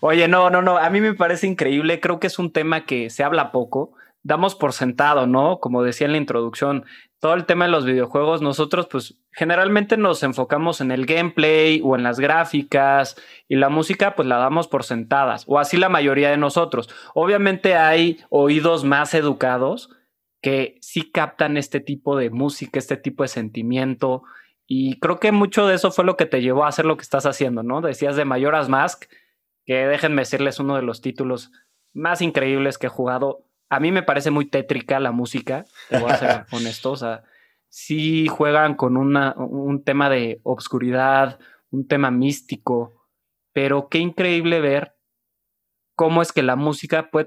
Oye, no, no, no, a mí me parece increíble, creo que es un tema que se habla poco, damos por sentado, ¿no? Como decía en la introducción, todo el tema de los videojuegos, nosotros pues generalmente nos enfocamos en el gameplay o en las gráficas y la música pues la damos por sentadas, o así la mayoría de nosotros. Obviamente hay oídos más educados que sí captan este tipo de música, este tipo de sentimiento. Y creo que mucho de eso fue lo que te llevó a hacer lo que estás haciendo, ¿no? Decías de Mayoras Mask, que déjenme decirles uno de los títulos más increíbles que he jugado. A mí me parece muy tétrica la música, te voy a ser honesto. O sea, sí juegan con una, un tema de obscuridad, un tema místico, pero qué increíble ver cómo es que la música puede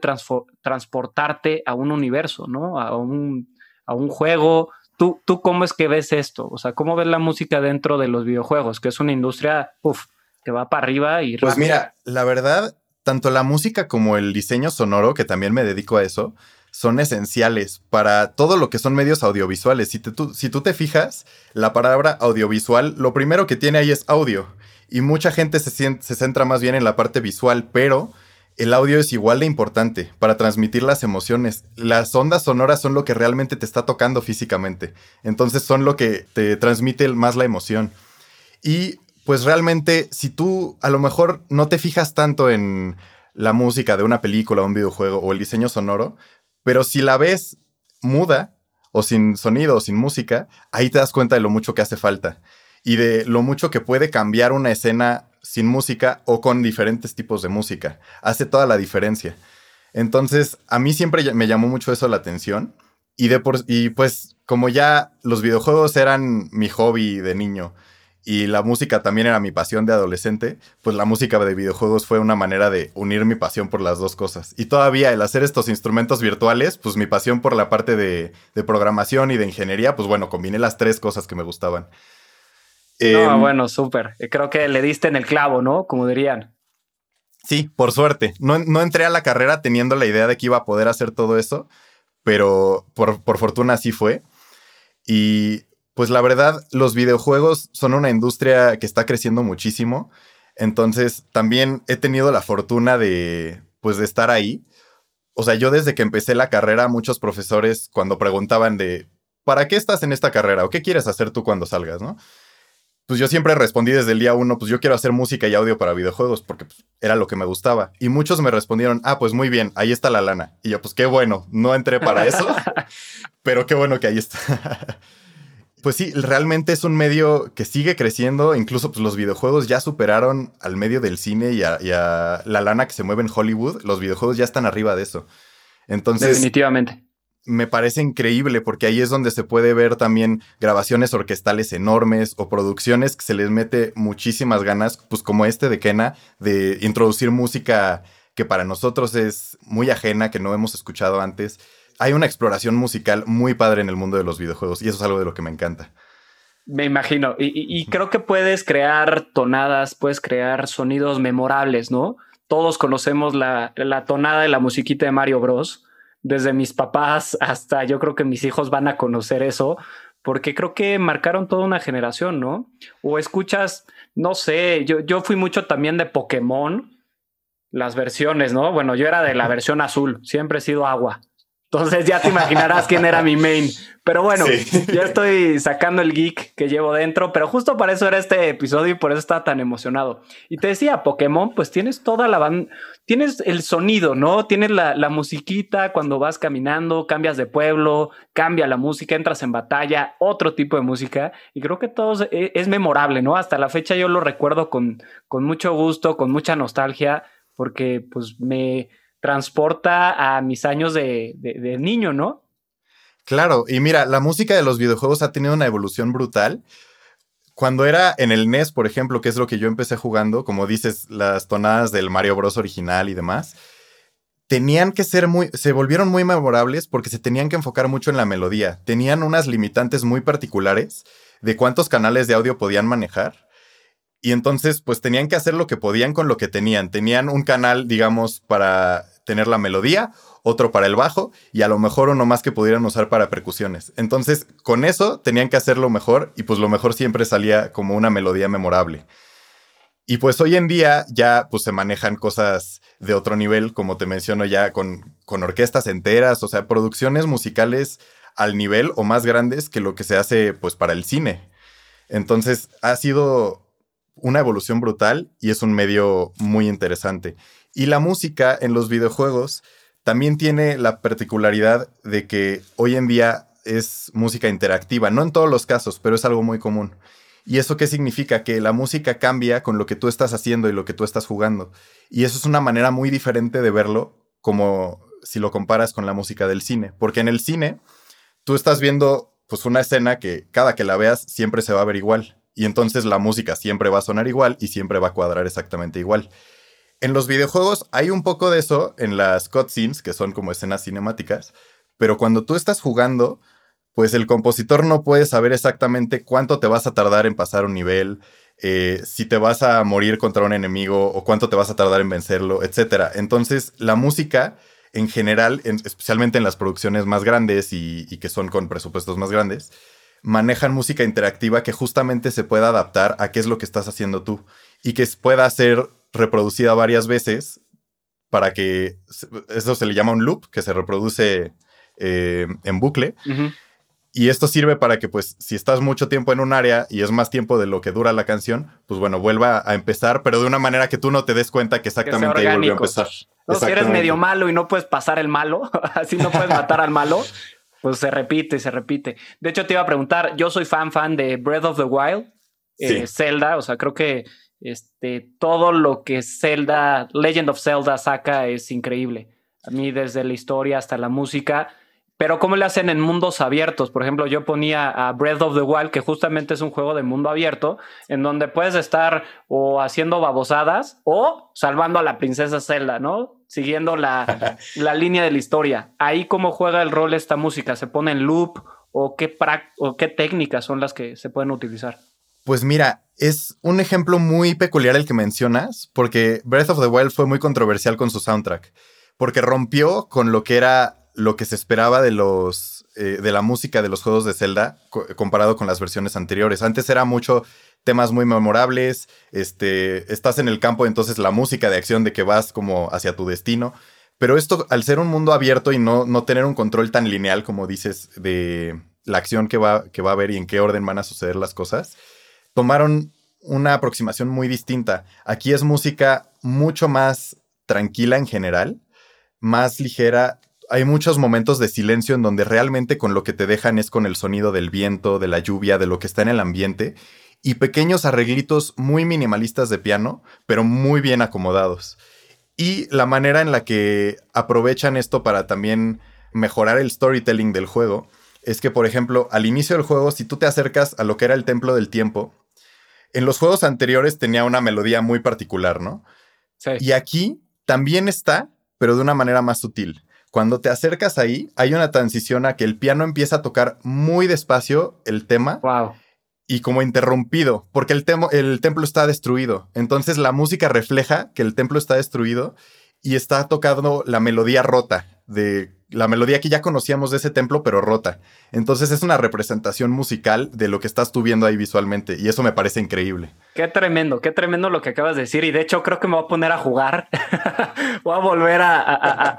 transportarte a un universo, ¿no? A un, a un juego. ¿Tú, ¿Tú cómo es que ves esto? O sea, ¿cómo ves la música dentro de los videojuegos? Que es una industria, uf, que va para arriba y... Pues mira, la verdad, tanto la música como el diseño sonoro, que también me dedico a eso, son esenciales para todo lo que son medios audiovisuales. Si, tú, si tú te fijas, la palabra audiovisual, lo primero que tiene ahí es audio. Y mucha gente se, se centra más bien en la parte visual, pero el audio es igual de importante para transmitir las emociones. Las ondas sonoras son lo que realmente te está tocando físicamente. Entonces son lo que te transmite más la emoción. Y pues realmente si tú a lo mejor no te fijas tanto en la música de una película, un videojuego o el diseño sonoro, pero si la ves muda o sin sonido o sin música, ahí te das cuenta de lo mucho que hace falta y de lo mucho que puede cambiar una escena sin música o con diferentes tipos de música. Hace toda la diferencia. Entonces, a mí siempre me llamó mucho eso la atención. Y, de por, y pues, como ya los videojuegos eran mi hobby de niño y la música también era mi pasión de adolescente, pues la música de videojuegos fue una manera de unir mi pasión por las dos cosas. Y todavía el hacer estos instrumentos virtuales, pues mi pasión por la parte de, de programación y de ingeniería, pues bueno, combiné las tres cosas que me gustaban no, em, bueno, súper. Creo que le diste en el clavo, ¿no? Como dirían. Sí, por suerte. No, entré a la carrera teniendo la idea de que iba a poder hacer todo eso, pero por, por fortuna así fue. Y pues la verdad, los videojuegos son una industria que está creciendo muchísimo. Entonces, también he tenido la fortuna de, pues, de estar ahí. O sea, yo desde que empecé la carrera, muchos profesores cuando preguntaban de, ¿para qué estás en esta carrera? ¿O qué quieres hacer tú cuando salgas? ¿no? pues yo siempre respondí desde el día uno, pues yo quiero hacer música y audio para videojuegos porque pues, era lo que me gustaba. Y muchos me respondieron, ah, pues muy bien, ahí está la lana. Y yo, pues qué bueno, no entré para eso, pero qué bueno que ahí está. Pues sí, realmente es un medio que sigue creciendo, incluso pues los videojuegos ya superaron al medio del cine y a, y a la lana que se mueve en Hollywood, los videojuegos ya están arriba de eso. Entonces... Definitivamente me parece increíble porque ahí es donde se puede ver también grabaciones orquestales enormes o producciones que se les mete muchísimas ganas, pues como este de Kena, de introducir música que para nosotros es muy ajena, que no hemos escuchado antes. Hay una exploración musical muy padre en el mundo de los videojuegos y eso es algo de lo que me encanta. Me imagino, y, creo que puedes crear tonadas, puedes crear sonidos memorables, ¿no? Todos conocemos la, la tonada de la musiquita de Mario Bros desde mis papás hasta yo creo que mis hijos van a conocer eso, porque creo que marcaron toda una generación, ¿no? O escuchas, no sé, yo, yo fui mucho también de Pokémon, las versiones, ¿no? Bueno, yo era de la versión azul, siempre he sido agua. Entonces ya te imaginarás quién era mi main. Pero bueno, ya estoy sacando el geek que llevo dentro, pero justo para eso era este episodio y por eso estaba tan emocionado. Y te decía, Pokémon, pues tienes toda la banda, tienes el sonido, ¿no? Tienes la, la musiquita cuando vas caminando, cambias de pueblo, cambia la música, entras en batalla, otro tipo de música. Y creo que todo es, es memorable, ¿no? Hasta la fecha yo lo recuerdo con, con mucho gusto, con mucha nostalgia, porque pues me transporta a mis años de, niño, ¿no? Claro, y mira, la música de los videojuegos ha tenido una evolución brutal. Cuando era en el NES, por ejemplo, que es lo que yo empecé jugando, como dices, las tonadas del Mario Bros. original y demás, tenían que ser muy, se volvieron muy memorables porque se tenían que enfocar mucho en la melodía. Tenían unas limitantes muy particulares de cuántos canales de audio podían manejar. Y entonces, pues tenían que hacer lo que podían con lo que tenían. Tenían un canal, digamos, para tener la melodía, otro para el bajo y a lo mejor uno más que pudieran usar para percusiones. Entonces, con eso tenían que hacerlo mejor y pues lo mejor siempre salía como una melodía memorable. Y pues hoy en día ya pues se manejan cosas de otro nivel, como te menciono ya con, con orquestas enteras, o sea, producciones musicales al nivel o más grandes que lo que se hace pues para el cine. Entonces ha sido una evolución brutal y es un medio muy interesante. Y la música en los videojuegos también tiene la particularidad de que hoy en día es música interactiva, no en todos los casos, pero es algo muy común. ¿Y eso qué significa? Que la música cambia con lo que tú estás haciendo y lo que tú estás jugando. Y eso es una manera muy diferente de verlo, como si lo comparas con la música del cine. Porque en el cine, tú estás viendo pues una escena que cada que la veas siempre se va a ver igual. Y entonces la música siempre va a sonar igual y siempre va a cuadrar exactamente igual. En los videojuegos hay un poco de eso en las cutscenes, que son como escenas cinemáticas, pero cuando tú estás jugando, pues el compositor no puede saber exactamente cuánto te vas a tardar en pasar un nivel, eh, si te vas a morir contra un enemigo o cuánto te vas a tardar en vencerlo, etc. Entonces, la música en general, especialmente en las producciones más grandes y, y, que son con presupuestos más grandes, manejan música interactiva que justamente se pueda adaptar a qué es lo que estás haciendo tú y que pueda ser reproducida varias veces para que eso se le llama un loop que se reproduce eh, en bucle. Y esto sirve para que, pues, si estás mucho tiempo en un área y es más tiempo de lo que dura la canción, pues bueno, vuelva a empezar, pero de una manera que tú no te des cuenta que exactamente ahí volvió a empezar. si eres medio malo y no puedes pasar el malo, así no puedes matar al malo, pues se repite, se repite. De hecho, te iba a preguntar, yo soy fan, fan de Breath of the Wild, eh, Zelda, o sea, creo que este, todo lo que Zelda, Legend of Zelda saca es increíble. A mí, desde la historia hasta la música, pero ¿cómo le hacen en mundos abiertos? Por ejemplo, yo ponía a Breath of the Wild, que justamente es un juego de mundo abierto, en donde puedes estar o haciendo babosadas o salvando a la princesa Zelda, ¿no? Siguiendo la, la línea de la historia. Ahí cómo juega el rol esta música, ¿se pone en loop o qué, o qué técnicas son las que se pueden utilizar? Pues mira, es un ejemplo muy peculiar el que mencionas, porque Breath of the Wild fue muy controversial con su soundtrack, porque rompió con lo que era lo que se esperaba de los eh, de la música de los juegos de Zelda comparado con las versiones anteriores. Antes era mucho temas muy memorables, este, estás en el campo, entonces la música de acción de que vas como hacia tu destino. Pero esto, al ser un mundo abierto y no, no tener un control tan lineal como dices de la acción que va, que va a haber y en qué orden van a suceder las cosas, tomaron una aproximación muy distinta. Aquí es música mucho más tranquila en general, más ligera hay muchos momentos de silencio en donde realmente con lo que te dejan es con el sonido del viento, de la lluvia, de lo que está en el ambiente y pequeños arreglitos muy minimalistas de piano, pero muy bien acomodados. Y la manera en la que aprovechan esto para también mejorar el storytelling del juego es que, por ejemplo, al inicio del juego, si tú te acercas a lo que era el templo del tiempo, en los juegos anteriores tenía una melodía muy particular, ¿no? Sí. Y aquí también está, pero de una manera más sutil. Cuando te acercas ahí, hay una transición a que el piano empieza a tocar muy despacio el tema. Wow. Y como interrumpido, porque el, el templo está destruido. Entonces la música refleja que el templo está destruido y está tocando la melodía rota de la melodía que ya conocíamos de ese templo, pero rota. Entonces es una representación musical de lo que estás tú viendo ahí visualmente y eso me parece increíble. Qué tremendo, qué tremendo lo que acabas de decir y de hecho creo que me voy a poner a jugar. voy a volver a,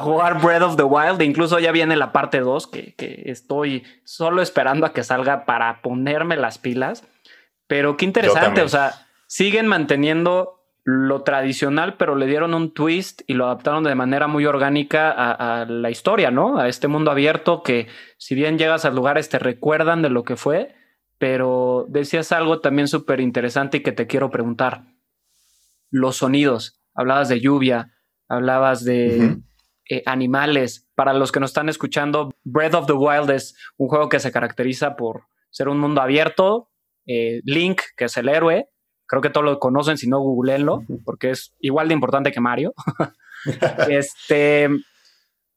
jugar Breath of the Wild. Incluso ya viene la parte 2 que, que estoy solo esperando a que salga para ponerme las pilas. Pero qué interesante, o sea, siguen manteniendo lo tradicional, pero le dieron un twist y lo adaptaron de manera muy orgánica a, la historia, ¿no? A este mundo abierto que si bien llegas a lugares te recuerdan de lo que fue, pero decías algo también súper interesante y que te quiero preguntar. Los sonidos, hablabas de lluvia, hablabas de eh, animales. Para los que nos están escuchando, Breath of the Wild es un juego que se caracteriza por ser un mundo abierto. Eh, Link, que es el héroe, creo que todos lo conocen, si no, googleenlo, porque es igual de importante que Mario. este,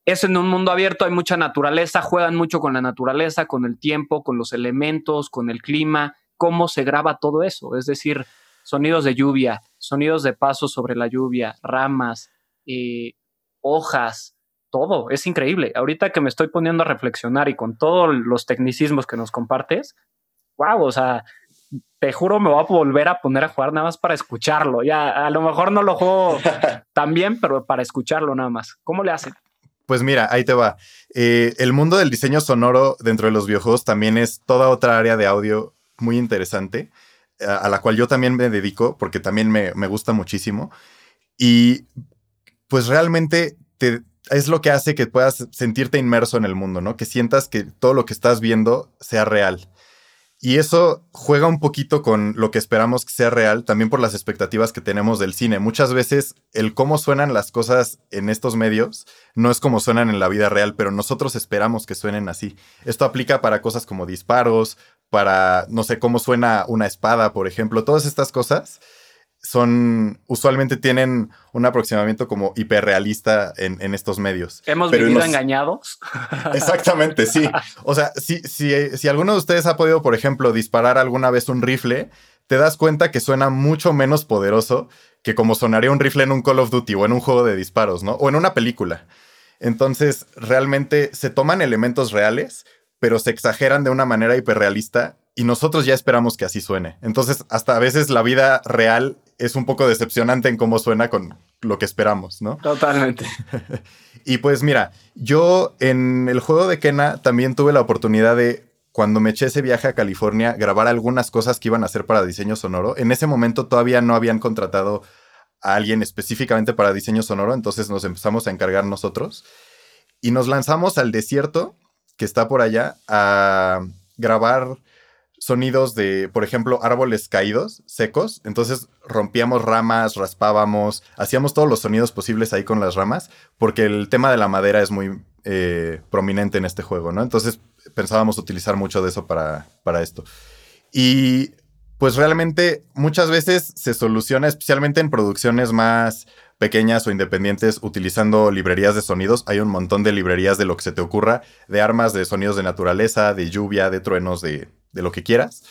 es en un mundo abierto, hay mucha naturaleza, juegan mucho con la naturaleza, con el tiempo, con los elementos, con el clima, cómo se graba todo eso, es decir, sonidos de lluvia, sonidos de paso sobre la lluvia, ramas, eh, hojas, todo, es increíble. Ahorita que me estoy poniendo a reflexionar y con todos los tecnicismos que nos compartes, wow, o sea, te juro me voy a volver a poner a jugar nada más para escucharlo. Ya, a lo mejor no lo juego tan bien, pero para escucharlo nada más. ¿Cómo le hacen? Pues mira, ahí te va. Eh, el mundo del diseño sonoro dentro de los videojuegos también es toda otra área de audio muy interesante, a, la cual yo también me dedico porque también me, me gusta muchísimo. Y pues realmente te, es lo que hace que puedas sentirte inmerso en el mundo, ¿no? Que sientas que todo lo que estás viendo sea real. Y eso juega un poquito con lo que esperamos que sea real, también por las expectativas que tenemos del cine. Muchas veces el cómo suenan las cosas en estos medios no es como suenan en la vida real, pero nosotros esperamos que suenen así. Esto aplica para cosas como disparos, para, no sé, cómo suena una espada, por ejemplo, todas estas cosas son, usualmente tienen un aproximamiento como hiperrealista en, en estos medios. ¿Hemos vivido engañados? Exactamente, sí. O sea, si, si, si alguno de ustedes ha podido, por ejemplo, disparar alguna vez un rifle, te das cuenta que suena mucho menos poderoso que como sonaría un rifle en un Call of Duty o en un juego de disparos, ¿no? O en una película. Entonces, realmente se toman elementos reales, pero se exageran de una manera hiperrealista y nosotros ya esperamos que así suene. Entonces, hasta a veces la vida real es un poco decepcionante en cómo suena con lo que esperamos, ¿no? Totalmente. y pues mira, yo en el juego de Kena también tuve la oportunidad de, cuando me eché ese viaje a California, grabar algunas cosas que iban a hacer para diseño sonoro. En ese momento todavía no habían contratado a alguien específicamente para diseño sonoro, entonces nos empezamos a encargar nosotros. Y nos lanzamos al desierto que está por allá a grabar sonidos de, por ejemplo, árboles caídos, secos. Entonces rompíamos ramas, raspábamos, hacíamos todos los sonidos posibles ahí con las ramas, porque el tema de la madera es muy eh, prominente en este juego, ¿no? Entonces pensábamos utilizar mucho de eso para, para esto. Y pues realmente muchas veces se soluciona, especialmente en producciones más pequeñas o independientes utilizando librerías de sonidos. Hay un montón de librerías de lo que se te ocurra, de armas, de sonidos de naturaleza, de lluvia, de truenos, de, lo que quieras.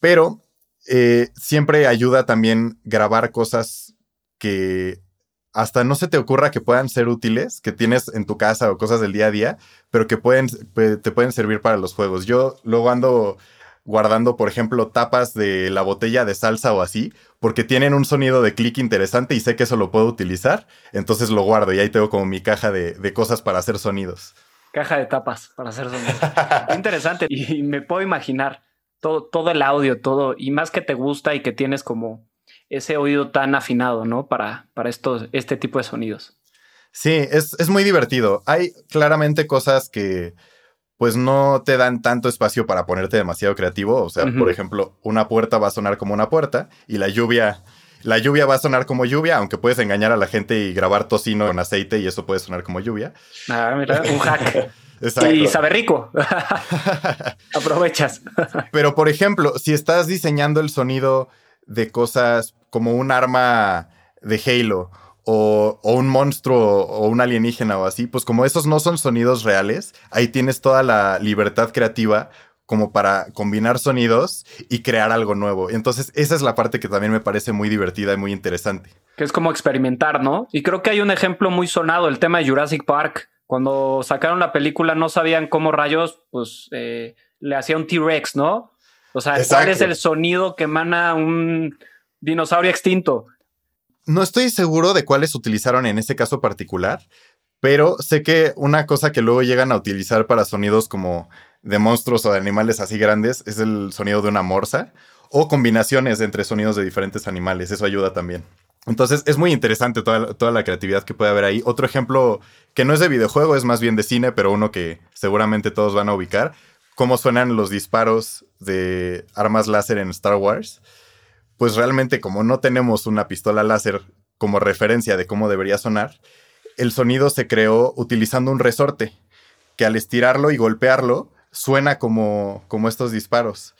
Pero eh, siempre ayuda también grabar cosas que hasta no se te ocurra que puedan ser útiles, que tienes en tu casa o cosas del día a día, pero que pueden, te pueden servir para los juegos. Yo luego ando guardando, por ejemplo, tapas de la botella de salsa o así, porque tienen un sonido de clic interesante y sé que eso lo puedo utilizar, entonces lo guardo y ahí tengo como mi caja de, cosas para hacer sonidos. Caja de tapas para hacer sonidos. interesante y me puedo imaginar todo, todo el audio, todo, y más que te gusta y que tienes como ese oído tan afinado, ¿no? Para, para estos, este tipo de sonidos. Sí, es, es muy divertido. Hay claramente cosas que pues no te dan tanto espacio para ponerte demasiado creativo. O sea, por ejemplo, una puerta va a sonar como una puerta y la lluvia, la lluvia va a sonar como lluvia, aunque puedes engañar a la gente y grabar tocino con aceite y eso puede sonar como lluvia. Ah, mira, un hack. Exacto. Y sabe rico. Aprovechas. Pero, por ejemplo, si estás diseñando el sonido de cosas como un arma de Halo o, un monstruo o un alienígena o así, pues como esos no son sonidos reales, ahí tienes toda la libertad creativa como para combinar sonidos y crear algo nuevo. Entonces, esa es la parte que también me parece muy divertida y muy interesante. Que es como experimentar, ¿no? Y creo que hay un ejemplo muy sonado, el tema de Jurassic Park. Cuando sacaron la película no sabían cómo rayos, pues eh, le hacía un T-Rex, ¿no? O sea, ¿cuál es el sonido que emana un dinosaurio extinto? No estoy seguro de cuáles utilizaron en ese caso particular, pero sé que una cosa que luego llegan a utilizar para sonidos como de monstruos o de animales así grandes es el sonido de una morsa o combinaciones entre sonidos de diferentes animales. Eso ayuda también. Entonces es muy interesante toda, toda, la creatividad que puede haber ahí. Otro ejemplo que no es de videojuego, es más bien de cine, pero uno que seguramente todos van a ubicar. Cómo suenan los disparos de armas láser en Star Wars pues realmente como no tenemos una pistola láser como referencia de cómo debería sonar, el sonido se creó utilizando un resorte, que al estirarlo y golpearlo suena como, como estos disparos.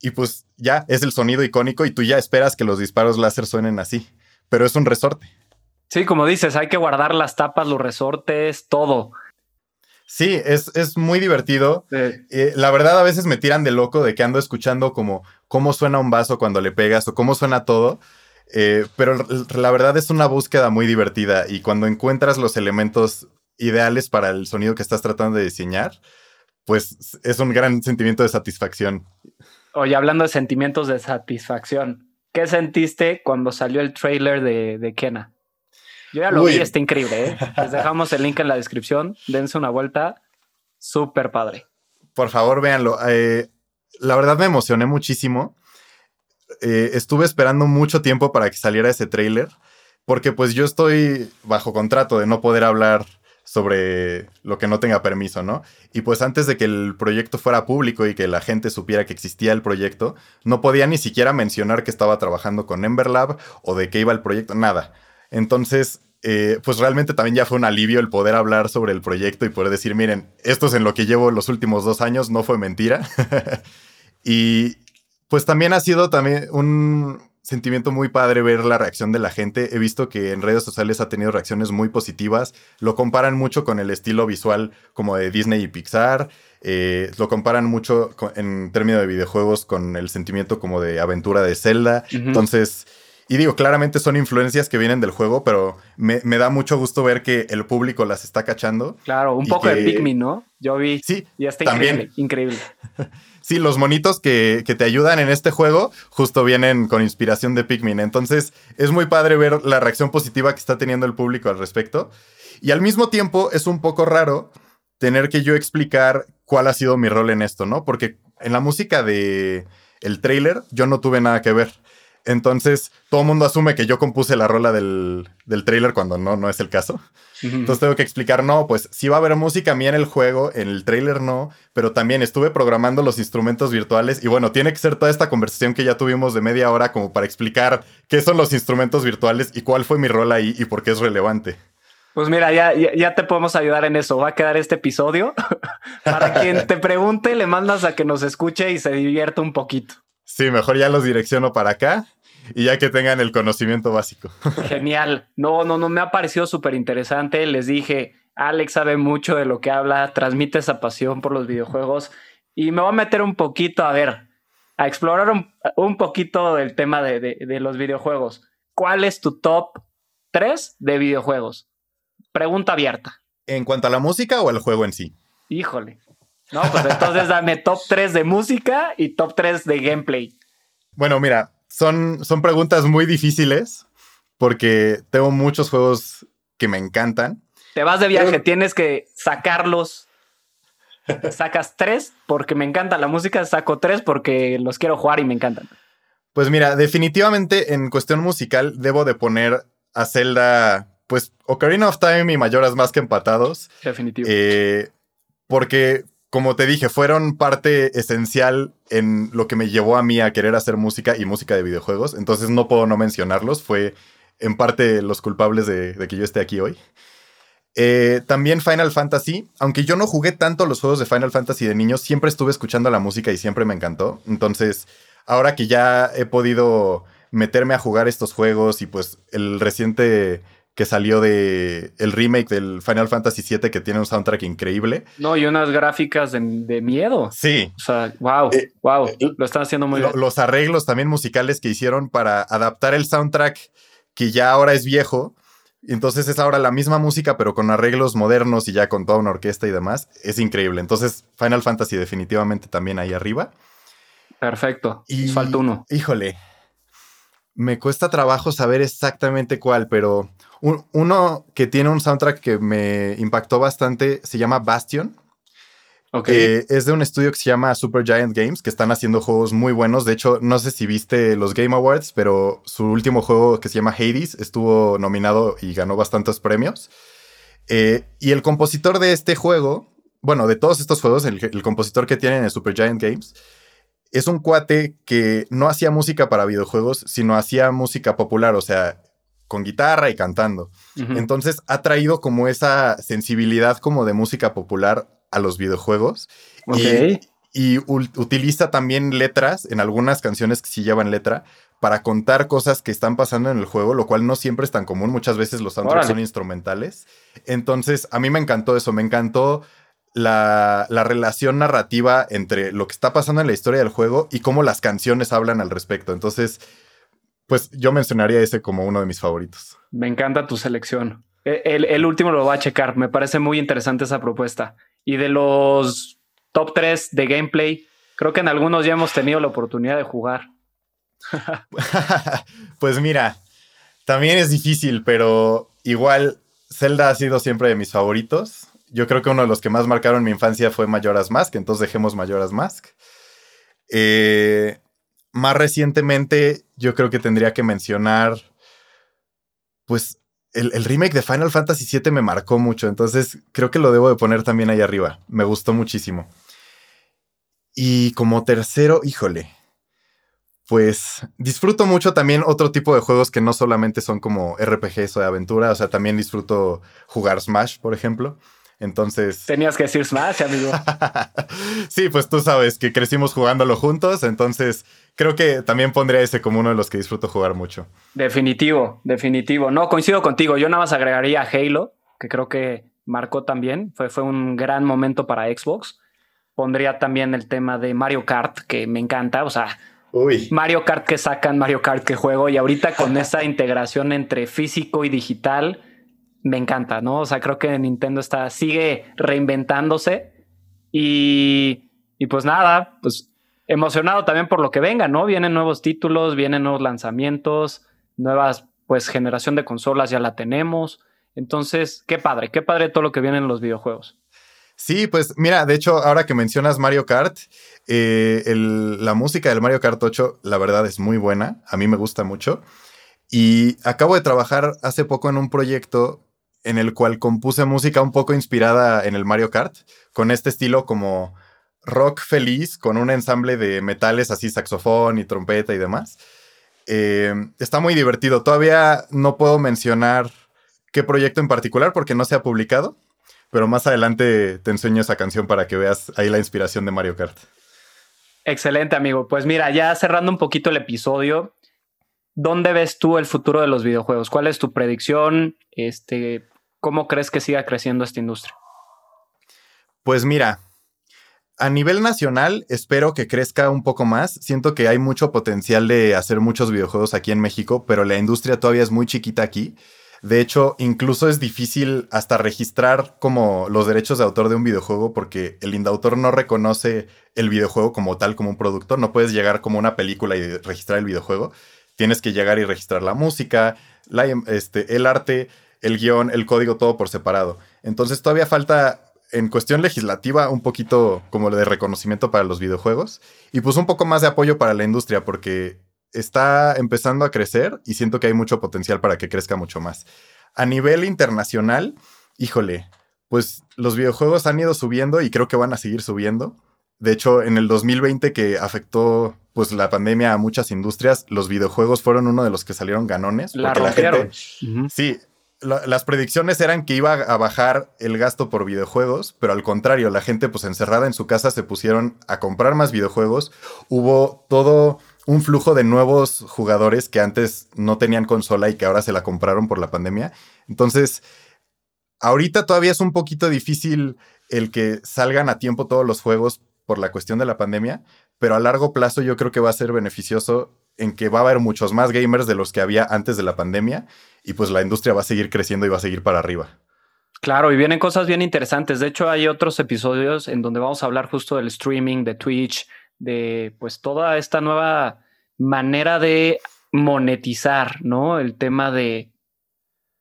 Y pues ya es el sonido icónico y tú ya esperas que los disparos láser suenen así, pero es un resorte. Sí, como dices, hay que guardar las tapas, los resortes, todo. Sí, es, es muy divertido. Eh, la verdad, a veces me tiran de loco de que ando escuchando como cómo suena un vaso cuando le pegas o cómo suena todo. Eh, pero la verdad es una búsqueda muy divertida y cuando encuentras los elementos ideales para el sonido que estás tratando de diseñar, pues es un gran sentimiento de satisfacción. Oye, hablando de sentimientos de satisfacción, ¿qué sentiste cuando salió el trailer de, de Kena? Yo ya lo vi, está increíble. ¿eh? Les dejamos el link en la descripción. Dense una vuelta. Súper padre. Por favor, véanlo. Eh, la verdad me emocioné muchísimo. Eh, estuve esperando mucho tiempo para que saliera ese tráiler, porque pues yo estoy bajo contrato de no poder hablar sobre lo que no tenga permiso, ¿no? Y pues antes de que el proyecto fuera público y que la gente supiera que existía el proyecto, no podía ni siquiera mencionar que estaba trabajando con Emberlab o de qué iba el proyecto, nada. Entonces, eh, pues realmente también ya fue un alivio el poder hablar sobre el proyecto y poder decir, miren, esto es en lo que llevo los últimos dos años, no fue mentira. y pues también ha sido también un sentimiento muy padre ver la reacción de la gente. He visto que en redes sociales ha tenido reacciones muy positivas. Lo comparan mucho con el estilo visual como de Disney y Pixar. Eh, lo comparan mucho en términos de videojuegos con el sentimiento como de aventura de Zelda. Entonces y digo, claramente son influencias que vienen del juego, pero me, da mucho gusto ver que el público las está cachando. Claro, un poco de Pikmin, ¿no? Yo vi. Sí, y está también. increíble. sí, los monitos que, que, te ayudan en este juego justo vienen con inspiración de Pikmin. Entonces, es muy padre ver la reacción positiva que está teniendo el público al respecto. Y al mismo tiempo, es un poco raro tener que yo explicar cuál ha sido mi rol en esto, ¿no? Porque en la música de el trailer yo no tuve nada que ver. Entonces, todo el mundo asume que yo compuse la rola del, del trailer cuando no, no es el caso. Entonces tengo que explicar, no, pues sí va a haber música mía en el juego, en el trailer no, pero también estuve programando los instrumentos virtuales y bueno, tiene que ser toda esta conversación que ya tuvimos de media hora como para explicar qué son los instrumentos virtuales y cuál fue mi rol ahí y por qué es relevante. Pues mira, ya, ya, te podemos ayudar en eso. Va a quedar este episodio. para quien te pregunte, le mandas a que nos escuche y se divierta un poquito. Sí, mejor ya los direcciono para acá y ya que tengan el conocimiento básico. Genial. No, no, no, me ha parecido súper interesante. Les dije, Alex sabe mucho de lo que habla, transmite esa pasión por los videojuegos y me voy a meter un poquito, a ver, a explorar un, poquito del tema de, de, los videojuegos. ¿Cuál es tu top 3 de videojuegos? Pregunta abierta. ¿En cuanto a la música o al juego en sí? Híjole. No, pues entonces dame top 3 de música y top 3 de gameplay. Bueno, mira, son, son preguntas muy difíciles porque tengo muchos juegos que me encantan. Te vas de viaje, tienes que sacarlos. Sacas tres porque me encanta la música, saco tres porque los quiero jugar y me encantan. Pues mira, definitivamente en cuestión musical debo de poner a Zelda, pues Ocarina of Time y Mayoras más que empatados. Definitivo. Eh, porque como te dije, fueron parte esencial en lo que me llevó a mí a querer hacer música y música de videojuegos. Entonces no puedo no mencionarlos. Fue en parte los culpables de, que yo esté aquí hoy. Eh, también Final Fantasy, aunque yo no jugué tanto los juegos de Final Fantasy de niño, siempre estuve escuchando la música y siempre me encantó. Entonces, ahora que ya he podido meterme a jugar estos juegos y pues el reciente que salió de el remake del Final Fantasy VII que tiene un soundtrack increíble. No, y unas gráficas de, miedo. Sí. O sea, wow, wow, eh, lo están haciendo muy bien. Los arreglos también musicales que hicieron para adaptar el soundtrack que ya ahora es viejo. Entonces es ahora la misma música, pero con arreglos modernos y ya con toda una orquesta y demás. Es increíble. Entonces, Final Fantasy definitivamente también ahí arriba. Perfecto. Y falta uno. Híjole. Me cuesta trabajo saber exactamente cuál, pero uno que tiene un soundtrack que me impactó bastante se llama Bastion. Okay. Eh, es de un estudio que se llama Super Giant Games, que están haciendo juegos muy buenos. De hecho, no sé si viste los Game Awards, pero su último juego que se llama Hades estuvo nominado y ganó bastantes premios. Eh, y el compositor de este juego, bueno, de todos estos juegos, el, el compositor que tienen en Super Giant Games, es un cuate que no hacía música para videojuegos, sino hacía música popular. O sea, con guitarra y cantando. Entonces ha traído como esa sensibilidad como de música popular a los videojuegos. Y, utiliza también letras en algunas canciones que sí llevan letra para contar cosas que están pasando en el juego, lo cual no siempre es tan común. Muchas veces los soundtracks son instrumentales. Entonces, a mí me encantó eso. Me encantó la, la, relación narrativa entre lo que está pasando en la historia del juego y cómo las canciones hablan al respecto. Entonces, pues yo mencionaría ese como uno de mis favoritos. Me encanta tu selección. E, el, último lo va a checar. Me parece muy interesante esa propuesta. Y de los top 3 de gameplay, creo que en algunos ya hemos tenido la oportunidad de jugar. pues mira, también es difícil, pero igual Zelda ha sido siempre de mis favoritos. Yo creo que uno de los que más marcaron mi infancia fue Majora's Mask, entonces dejemos Majora's Mask. Eh, más recientemente, yo creo que tendría que mencionar, pues, el, remake de Final Fantasy VII me marcó mucho, entonces creo que lo debo de poner también ahí arriba. Me gustó muchísimo. Y como tercero, híjole, pues disfruto mucho también otro tipo de juegos que no solamente son como RPGs o de aventura, o sea, también disfruto jugar Smash, por ejemplo. Entonces. Tenías que decir Smash, amigo. sí, pues tú sabes que crecimos jugándolo juntos, entonces creo que también pondría ese como uno de los que disfruto jugar mucho. Definitivo, definitivo. No, coincido contigo. Yo nada más agregaría a Halo, que creo que marcó también. Fue, fue un gran momento para Xbox. Pondría también el tema de Mario Kart, que me encanta. O sea, Mario Kart que sacan, Mario Kart que juego. Y ahorita con esa integración entre físico y digital me encanta, ¿no? O sea, creo que Nintendo está, sigue reinventándose y, y pues nada, pues emocionado también por lo que venga, ¿no? Vienen nuevos títulos, vienen nuevos lanzamientos, nuevas, pues generación de consolas ya la tenemos. Entonces, qué padre, qué padre todo lo que viene en los videojuegos. Sí, pues mira, de hecho, ahora que mencionas Mario Kart, eh, la música del Mario Kart 8, la verdad es muy buena, a mí me gusta mucho. Y acabo de trabajar hace poco en un proyecto en el cual compuse música un poco inspirada en el Mario Kart, con este estilo como rock feliz, con un ensamble de metales así, saxofón y trompeta y demás. Eh, está muy divertido. Todavía no puedo mencionar qué proyecto en particular porque no se ha publicado, pero más adelante te enseño esa canción para que veas ahí la inspiración de Mario Kart. Excelente, amigo. Pues mira, ya cerrando un poquito el episodio, ¿dónde ves tú el futuro de los videojuegos? ¿Cuál es tu predicción? Este, ¿Cómo crees que siga creciendo esta industria? Pues mira, a nivel nacional espero que crezca un poco más. Siento que hay mucho potencial de hacer muchos videojuegos aquí en México, pero la industria todavía es muy chiquita aquí. De hecho, incluso es difícil hasta registrar como los derechos de autor de un videojuego porque el indautor no reconoce el videojuego como tal, como un producto. No puedes llegar como una película y registrar el videojuego tienes que llegar y registrar la música, este, el arte, el guion, el código, todo por separado. Entonces todavía falta en cuestión legislativa un poquito como de reconocimiento para los videojuegos y pues un poco más de apoyo para la industria porque está empezando a crecer y siento que hay mucho potencial para que crezca mucho más. A nivel internacional, híjole, pues los videojuegos han ido subiendo y creo que van a seguir subiendo. De hecho, en el 2020 que afectó pues la pandemia a muchas industrias, los videojuegos fueron uno de los que salieron ganones. La rompieron. Sí, las predicciones eran que iba a bajar el gasto por videojuegos, pero al contrario, la gente pues encerrada en su casa se pusieron a comprar más videojuegos. Hubo todo un flujo de nuevos jugadores que antes no tenían consola y que ahora se la compraron por la pandemia. Entonces, ahorita todavía es un poquito difícil el que salgan a tiempo todos los juegos por la cuestión de la pandemia, pero a largo plazo yo creo que va a ser beneficioso en que va a haber muchos más gamers de los que había antes de la pandemia y pues la industria va a seguir creciendo y va a seguir para arriba. Claro, y vienen cosas bien interesantes. De hecho, hay otros episodios en donde vamos a hablar justo del streaming, de Twitch, de pues toda esta nueva manera de monetizar, ¿no? El tema de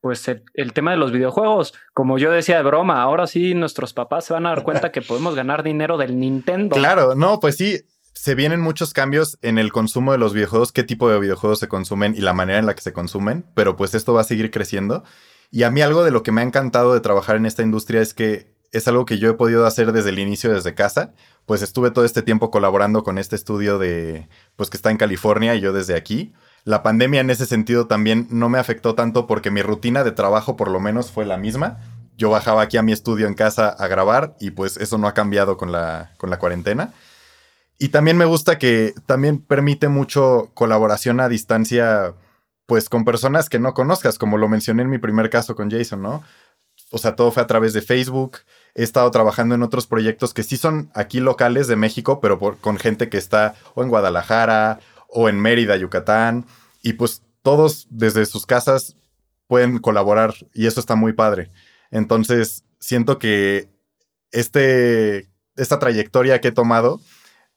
pues el, tema de los videojuegos, como yo decía de broma, ahora sí nuestros papás se van a dar cuenta que podemos ganar dinero del Nintendo. Claro, no, pues sí, se vienen muchos cambios en el consumo de los videojuegos, qué tipo de videojuegos se consumen y la manera en la que se consumen, pero pues esto va a seguir creciendo. Y a mí algo de lo que me ha encantado de trabajar en esta industria es que es algo que yo he podido hacer desde el inicio, desde casa. Pues estuve todo este tiempo colaborando con este estudio de, pues que está en California y yo desde aquí la pandemia en ese sentido también no me afectó tanto porque mi rutina de trabajo por lo menos fue la misma. Yo bajaba aquí a mi estudio en casa a grabar y pues eso no ha cambiado con la, con la cuarentena. Y también me gusta que también permite mucho colaboración a distancia, pues con personas que no conozcas, como lo mencioné en mi primer caso con Jason, ¿no? O sea, todo fue a través de Facebook. He estado trabajando en otros proyectos que sí son aquí locales de México, pero con gente que está o en Guadalajara o en Mérida, Yucatán, y pues todos desde sus casas pueden colaborar y eso está muy padre. Entonces, siento que este, esta trayectoria que he tomado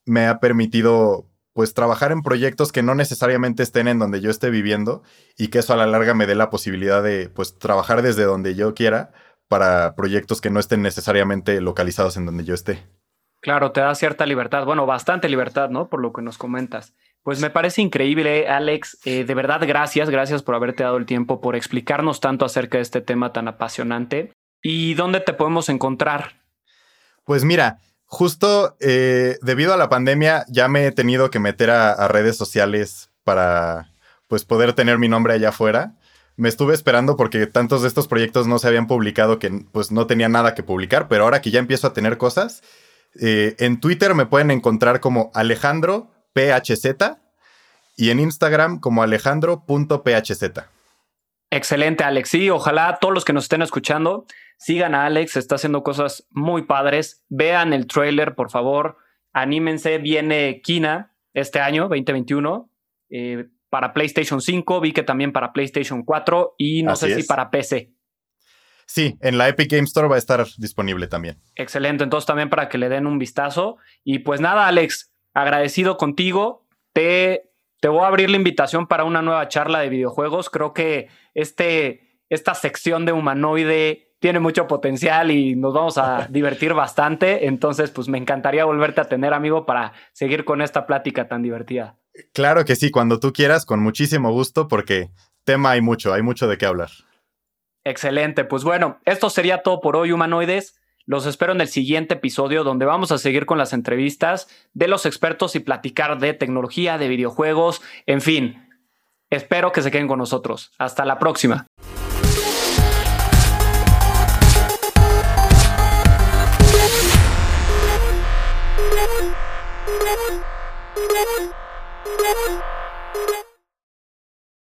me ha permitido pues trabajar en proyectos que no necesariamente estén en donde yo esté viviendo y que eso a la larga me dé la posibilidad de pues trabajar desde donde yo quiera para proyectos que no estén necesariamente localizados en donde yo esté. Claro, te da cierta libertad, bueno, bastante libertad, ¿no? Por lo que nos comentas. Pues me parece increíble, Alex. Eh, de verdad, gracias, gracias por haberte dado el tiempo, por explicarnos tanto acerca de este tema tan apasionante. ¿Y dónde te podemos encontrar? Pues mira, justo eh, debido a la pandemia ya me he tenido que meter a, redes sociales para pues poder tener mi nombre allá afuera. Me estuve esperando porque tantos de estos proyectos no se habían publicado que pues no tenía nada que publicar, pero ahora que ya empiezo a tener cosas, eh, en Twitter me pueden encontrar como Alejandro PHZ y en Instagram como alejandro.phz. Excelente, Alex. Sí, ojalá todos los que nos estén escuchando sigan a Alex, está haciendo cosas muy padres. Vean el trailer, por favor. Anímense, viene Kina este año, 2021, eh, para PlayStation 5, vi que también para PlayStation 4 y no sé si para PC. Sí, en la Epic Game Store va a estar disponible también. Excelente, entonces también para que le den un vistazo. Y pues nada, Alex, agradecido contigo. Te, te voy a abrir la invitación para una nueva charla de videojuegos. Creo que este, esta sección de humanoide tiene mucho potencial y nos vamos a divertir bastante. Entonces, pues me encantaría volverte a tener, amigo, para seguir con esta plática tan divertida. Claro que sí, cuando tú quieras, con muchísimo gusto, porque tema hay mucho, hay mucho de qué hablar. Excelente, pues bueno, esto sería todo por hoy, humanoides. Los espero en el siguiente episodio donde vamos a seguir con las entrevistas de los expertos y platicar de tecnología, de videojuegos, en fin. Espero que se queden con nosotros. Hasta la próxima.